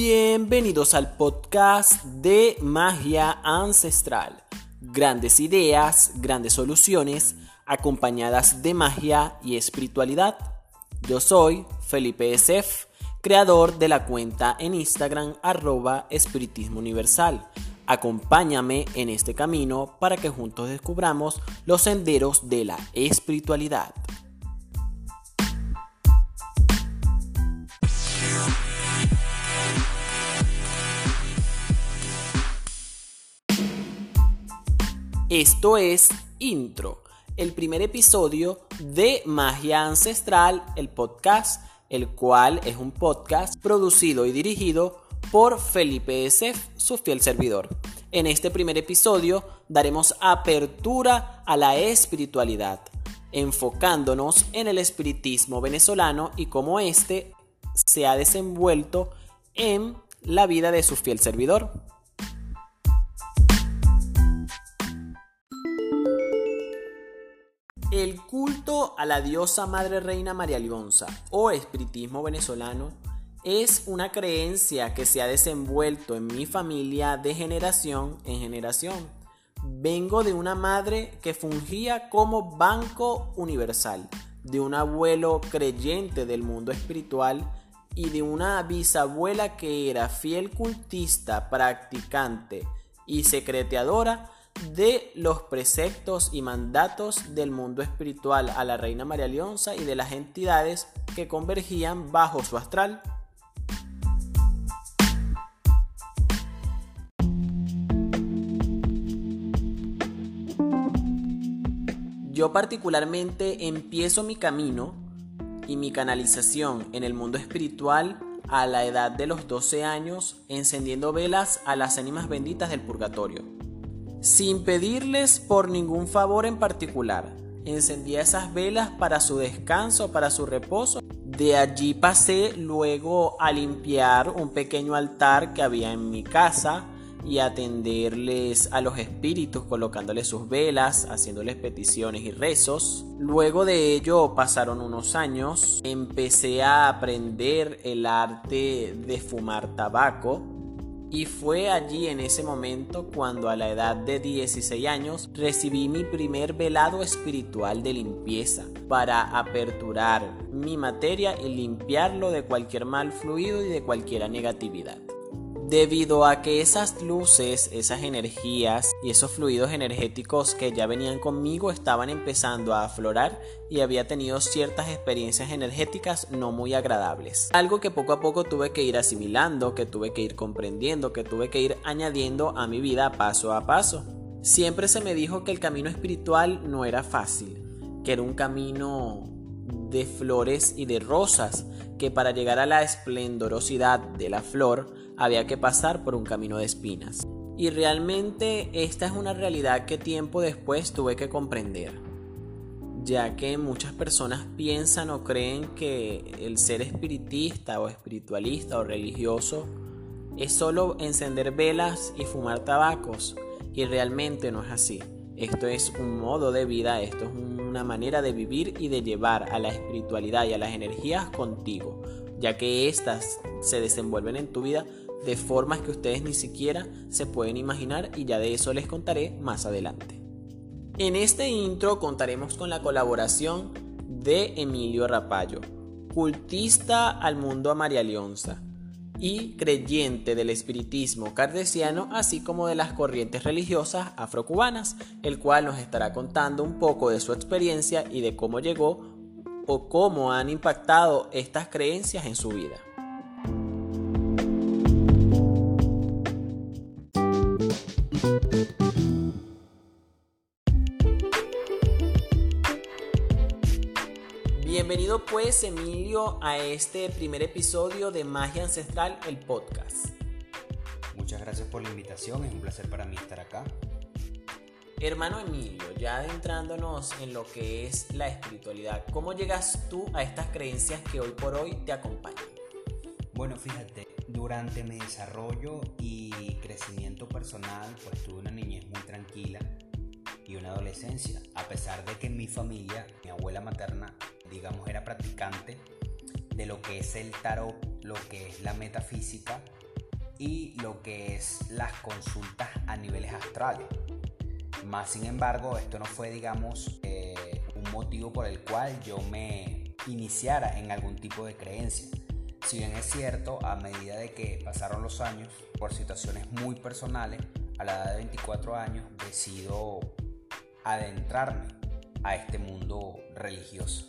Bienvenidos al podcast de Magia Ancestral. Grandes ideas, grandes soluciones, acompañadas de magia y espiritualidad. Yo soy Felipe Esef, creador de la cuenta en Instagram arroba espiritismo universal. Acompáñame en este camino para que juntos descubramos los senderos de la espiritualidad. Esto es Intro, el primer episodio de Magia Ancestral, el podcast, el cual es un podcast producido y dirigido por Felipe Esef, su fiel servidor. En este primer episodio daremos apertura a la espiritualidad, enfocándonos en el espiritismo venezolano y cómo éste se ha desenvuelto en la vida de su fiel servidor. El culto a la diosa Madre Reina María Leonza o espiritismo venezolano es una creencia que se ha desenvuelto en mi familia de generación en generación. Vengo de una madre que fungía como banco universal, de un abuelo creyente del mundo espiritual y de una bisabuela que era fiel cultista, practicante y secreteadora de los preceptos y mandatos del mundo espiritual a la Reina María Leonza y de las entidades que convergían bajo su astral. Yo particularmente empiezo mi camino y mi canalización en el mundo espiritual a la edad de los 12 años encendiendo velas a las ánimas benditas del purgatorio sin pedirles por ningún favor en particular. Encendía esas velas para su descanso, para su reposo. De allí pasé luego a limpiar un pequeño altar que había en mi casa y atenderles a los espíritus colocándoles sus velas, haciéndoles peticiones y rezos. Luego de ello pasaron unos años, empecé a aprender el arte de fumar tabaco y fue allí en ese momento cuando a la edad de 16 años recibí mi primer velado espiritual de limpieza para aperturar mi materia y limpiarlo de cualquier mal fluido y de cualquier negatividad debido a que esas luces, esas energías y esos fluidos energéticos que ya venían conmigo estaban empezando a aflorar y había tenido ciertas experiencias energéticas no muy agradables. Algo que poco a poco tuve que ir asimilando, que tuve que ir comprendiendo, que tuve que ir añadiendo a mi vida paso a paso. Siempre se me dijo que el camino espiritual no era fácil, que era un camino de flores y de rosas, que para llegar a la esplendorosidad de la flor había que pasar por un camino de espinas. Y realmente esta es una realidad que tiempo después tuve que comprender, ya que muchas personas piensan o creen que el ser espiritista o espiritualista o religioso es solo encender velas y fumar tabacos, y realmente no es así. Esto es un modo de vida, esto es una manera de vivir y de llevar a la espiritualidad y a las energías contigo, ya que éstas se desenvuelven en tu vida de formas que ustedes ni siquiera se pueden imaginar y ya de eso les contaré más adelante. En este intro contaremos con la colaboración de Emilio Rapallo, cultista al mundo a María Leonza y creyente del espiritismo cardesiano, así como de las corrientes religiosas afrocubanas, el cual nos estará contando un poco de su experiencia y de cómo llegó o cómo han impactado estas creencias en su vida. Pues Emilio a este primer episodio de Magia Ancestral, el podcast. Muchas gracias por la invitación, es un placer para mí estar acá. Hermano Emilio, ya adentrándonos en lo que es la espiritualidad, ¿cómo llegas tú a estas creencias que hoy por hoy te acompañan? Bueno, fíjate, durante mi desarrollo y crecimiento personal, pues tuve una niñez muy tranquila y una adolescencia, a pesar de que en mi familia, mi abuela materna, digamos, era practicante de lo que es el tarot, lo que es la metafísica y lo que es las consultas a niveles astrales. Más sin embargo, esto no fue, digamos, eh, un motivo por el cual yo me iniciara en algún tipo de creencia. Si bien es cierto, a medida de que pasaron los años, por situaciones muy personales, a la edad de 24 años decido adentrarme a este mundo religioso.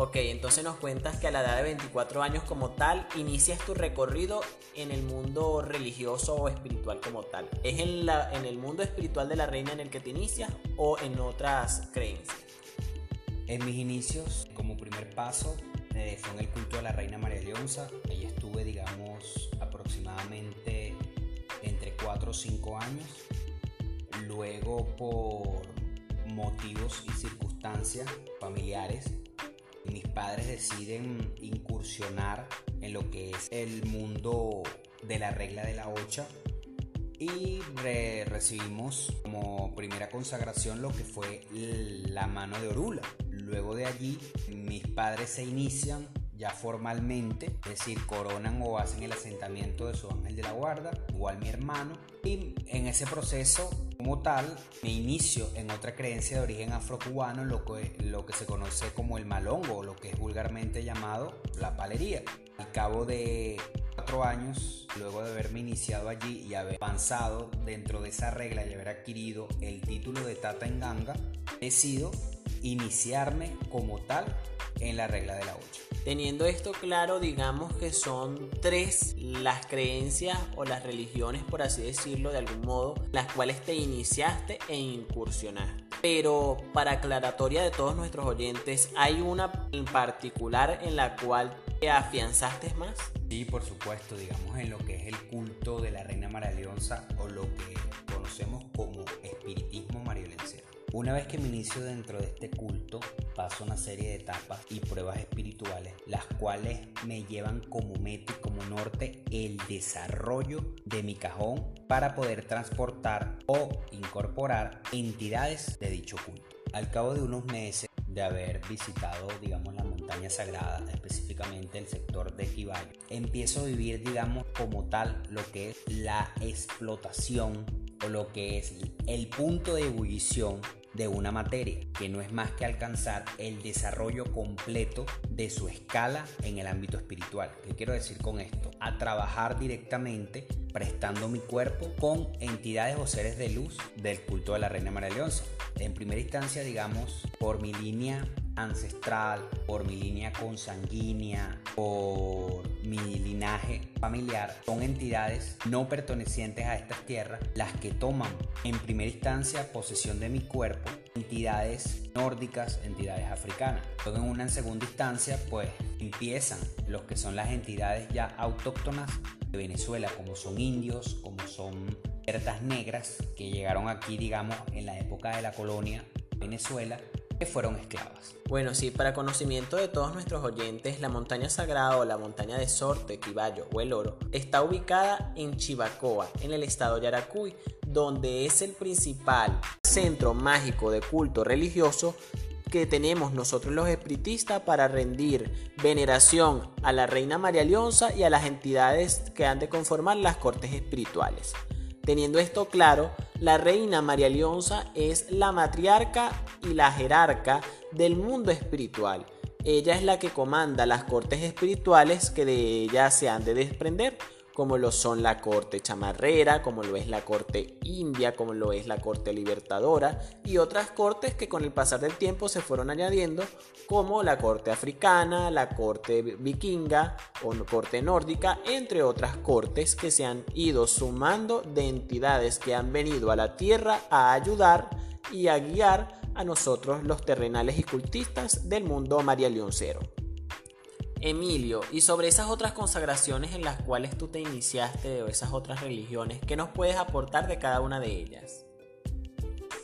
Ok, entonces nos cuentas que a la edad de 24 años como tal inicias tu recorrido en el mundo religioso o espiritual como tal. ¿Es en, la, en el mundo espiritual de la reina en el que te inicias o en otras creencias? En mis inicios, como primer paso, eh, fue en el culto de la reina María Leonza. Ahí estuve, digamos, aproximadamente entre 4 o 5 años. Luego, por motivos y circunstancias familiares, mis padres deciden incursionar en lo que es el mundo de la regla de la ocha y recibimos como primera consagración lo que fue la mano de Orula. Luego de allí mis padres se inician ya formalmente, es decir, coronan o hacen el asentamiento de su ángel de la guarda, igual mi hermano, y en ese proceso como tal me inicio en otra creencia de origen afrocubano, lo que, lo que se conoce como el malongo, o lo que es vulgarmente llamado la palería. Al cabo de cuatro años, luego de haberme iniciado allí y haber avanzado dentro de esa regla y haber adquirido el título de Tata en Ganga, decido iniciarme como tal en la regla de la 8. Teniendo esto claro, digamos que son tres las creencias o las religiones, por así decirlo, de algún modo, las cuales te iniciaste e incursionaste. Pero para aclaratoria de todos nuestros oyentes, ¿hay una en particular en la cual te afianzaste más? Sí, por supuesto, digamos en lo que es el culto de la Reina María Leonza o lo que conocemos como espiritismo mariolencero. Una vez que me inicio dentro de este culto, paso una serie de etapas y pruebas espirituales, las cuales me llevan como meta y como norte el desarrollo de mi cajón para poder transportar o incorporar entidades de dicho culto. Al cabo de unos meses de haber visitado, digamos, la montaña sagrada, específicamente el sector de Kibayo, empiezo a vivir, digamos, como tal lo que es la explotación o lo que es el punto de ebullición de una materia, que no es más que alcanzar el desarrollo completo de su escala en el ámbito espiritual. ¿Qué quiero decir con esto? A trabajar directamente prestando mi cuerpo con entidades o seres de luz del culto de la Reina María Leonza. En primera instancia, digamos, por mi línea ancestral, por mi línea consanguínea, por mi linaje familiar, son entidades no pertenecientes a estas tierras las que toman en primera instancia posesión de mi cuerpo, entidades nórdicas, entidades africanas. Luego en una segunda instancia, pues empiezan los que son las entidades ya autóctonas de Venezuela, como son indios, como son ciertas negras que llegaron aquí, digamos, en la época de la colonia Venezuela que fueron esclavas. Bueno, sí, para conocimiento de todos nuestros oyentes, la montaña sagrada o la montaña de Sorte, Quiballo o El Oro está ubicada en Chivacoa, en el estado Yaracuy, donde es el principal centro mágico de culto religioso que tenemos nosotros los espiritistas para rendir veneración a la Reina María Leonza y a las entidades que han de conformar las cortes espirituales. Teniendo esto claro, la reina María Leonza es la matriarca y la jerarca del mundo espiritual. Ella es la que comanda las cortes espirituales que de ella se han de desprender como lo son la corte chamarrera, como lo es la corte india, como lo es la corte libertadora y otras cortes que con el pasar del tiempo se fueron añadiendo como la corte africana, la corte vikinga o corte nórdica, entre otras cortes que se han ido sumando de entidades que han venido a la tierra a ayudar y a guiar a nosotros los terrenales y cultistas del mundo María Leoncero. Emilio, y sobre esas otras consagraciones en las cuales tú te iniciaste o esas otras religiones, ¿qué nos puedes aportar de cada una de ellas?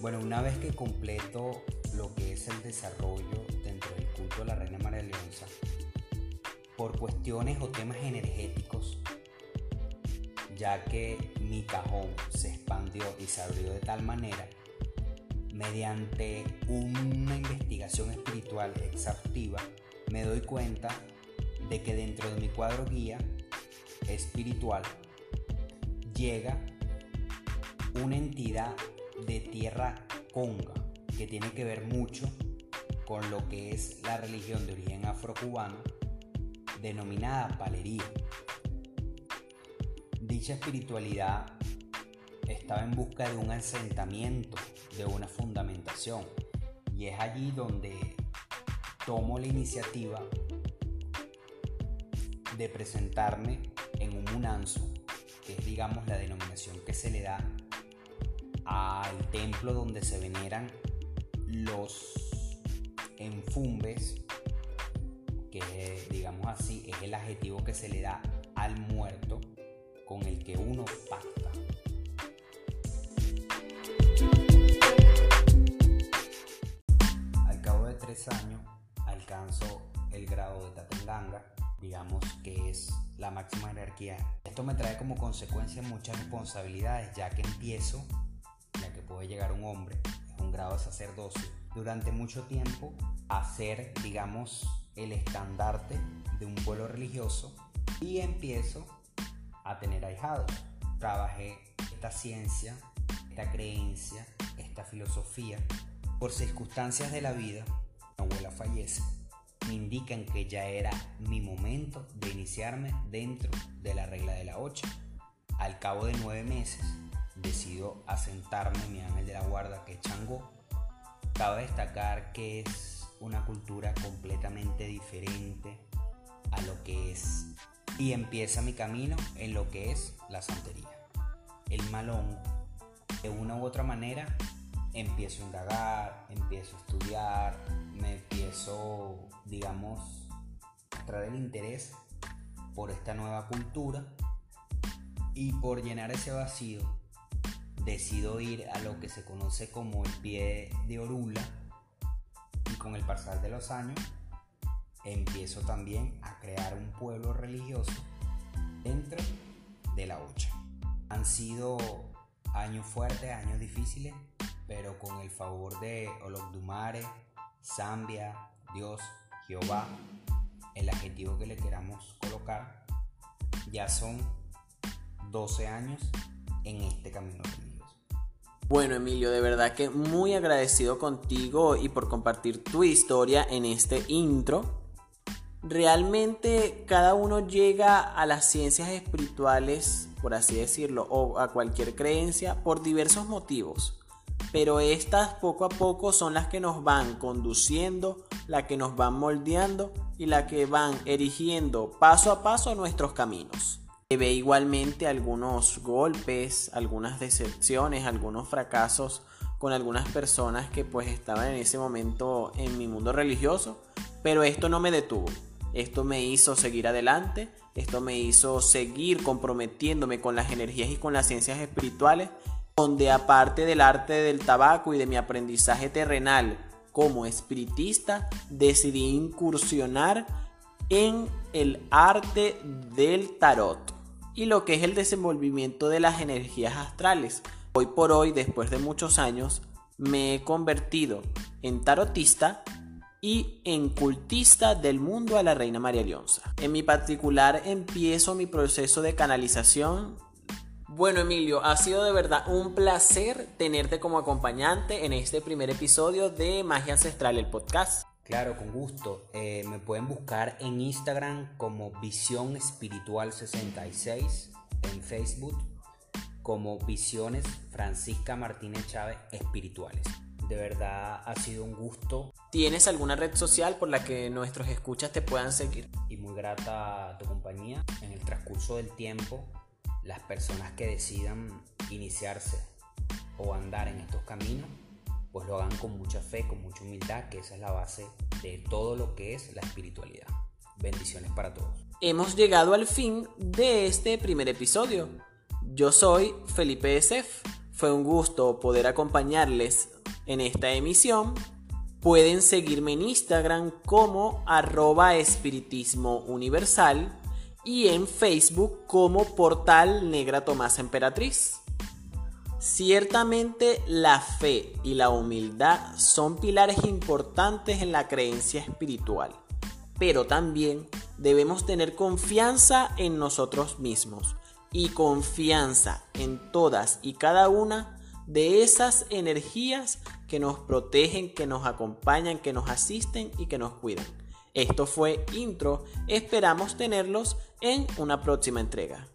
Bueno, una vez que completo lo que es el desarrollo dentro del culto de la Reina María Leonza, por cuestiones o temas energéticos, ya que mi cajón se expandió y se abrió de tal manera, mediante una investigación espiritual exhaustiva, me doy cuenta de que dentro de mi cuadro guía espiritual llega una entidad de tierra conga que tiene que ver mucho con lo que es la religión de origen afrocubano denominada palería. Dicha espiritualidad estaba en busca de un asentamiento, de una fundamentación, y es allí donde tomo la iniciativa de presentarme en un munanzo, que es digamos la denominación que se le da al templo donde se veneran los enfumbes, que digamos así es el adjetivo que se le da al muerto con el que uno pacta. Al cabo de tres años alcanzo el grado de Tatenganga, digamos que es la máxima jerarquía. Esto me trae como consecuencia muchas responsabilidades, ya que empiezo, ya que puede llegar un hombre, es un grado de sacerdocio, durante mucho tiempo a ser, digamos, el estandarte de un pueblo religioso y empiezo a tener ahijados. Trabajé esta ciencia, esta creencia, esta filosofía. Por circunstancias de la vida, mi abuela fallece. Me indican que ya era mi momento de iniciarme dentro de la regla de la 8. Al cabo de nueve meses, decido asentarme en mi ángel de la guarda que es Changó. Cabe destacar que es una cultura completamente diferente a lo que es y empieza mi camino en lo que es la santería. El malón, de una u otra manera, empiezo a indagar, empiezo a estudiar, empiezo, digamos, a traer el interés por esta nueva cultura y por llenar ese vacío decido ir a lo que se conoce como el pie de Orula y con el pasar de los años empiezo también a crear un pueblo religioso dentro de la Ocha. Han sido años fuertes, años difíciles, pero con el favor de Olokdumare, Zambia, Dios, Jehová, el adjetivo que le queramos colocar, ya son 12 años en este camino religioso. Bueno, Emilio, de verdad que muy agradecido contigo y por compartir tu historia en este intro. Realmente cada uno llega a las ciencias espirituales, por así decirlo, o a cualquier creencia por diversos motivos. Pero estas poco a poco son las que nos van conduciendo, las que nos van moldeando y las que van erigiendo paso a paso nuestros caminos. Ve igualmente algunos golpes, algunas decepciones, algunos fracasos con algunas personas que pues estaban en ese momento en mi mundo religioso, pero esto no me detuvo. Esto me hizo seguir adelante, esto me hizo seguir comprometiéndome con las energías y con las ciencias espirituales, donde aparte del arte del tabaco y de mi aprendizaje terrenal como espiritista, decidí incursionar en el arte del tarot y lo que es el desenvolvimiento de las energías astrales. Hoy por hoy, después de muchos años, me he convertido en tarotista y en cultista del mundo a la reina María Leonza. En mi particular empiezo mi proceso de canalización. Bueno Emilio, ha sido de verdad un placer tenerte como acompañante en este primer episodio de Magia Ancestral, el podcast. Claro, con gusto. Eh, me pueden buscar en Instagram como Visión Espiritual 66, en Facebook como Visiones Francisca Martínez Chávez Espirituales. De verdad ha sido un gusto. ¿Tienes alguna red social por la que nuestros escuchas te puedan seguir? Y muy grata tu compañía. En el transcurso del tiempo, las personas que decidan iniciarse o andar en estos caminos, pues lo hagan con mucha fe, con mucha humildad, que esa es la base de todo lo que es la espiritualidad. Bendiciones para todos. Hemos llegado al fin de este primer episodio. Yo soy Felipe Esef. Fue un gusto poder acompañarles en esta emisión. Pueden seguirme en Instagram como arroba espiritismo universal y en Facebook como portal Negra Tomás Emperatriz. Ciertamente la fe y la humildad son pilares importantes en la creencia espiritual, pero también debemos tener confianza en nosotros mismos y confianza en todas y cada una de esas energías que nos protegen, que nos acompañan, que nos asisten y que nos cuidan. Esto fue Intro, esperamos tenerlos en una próxima entrega.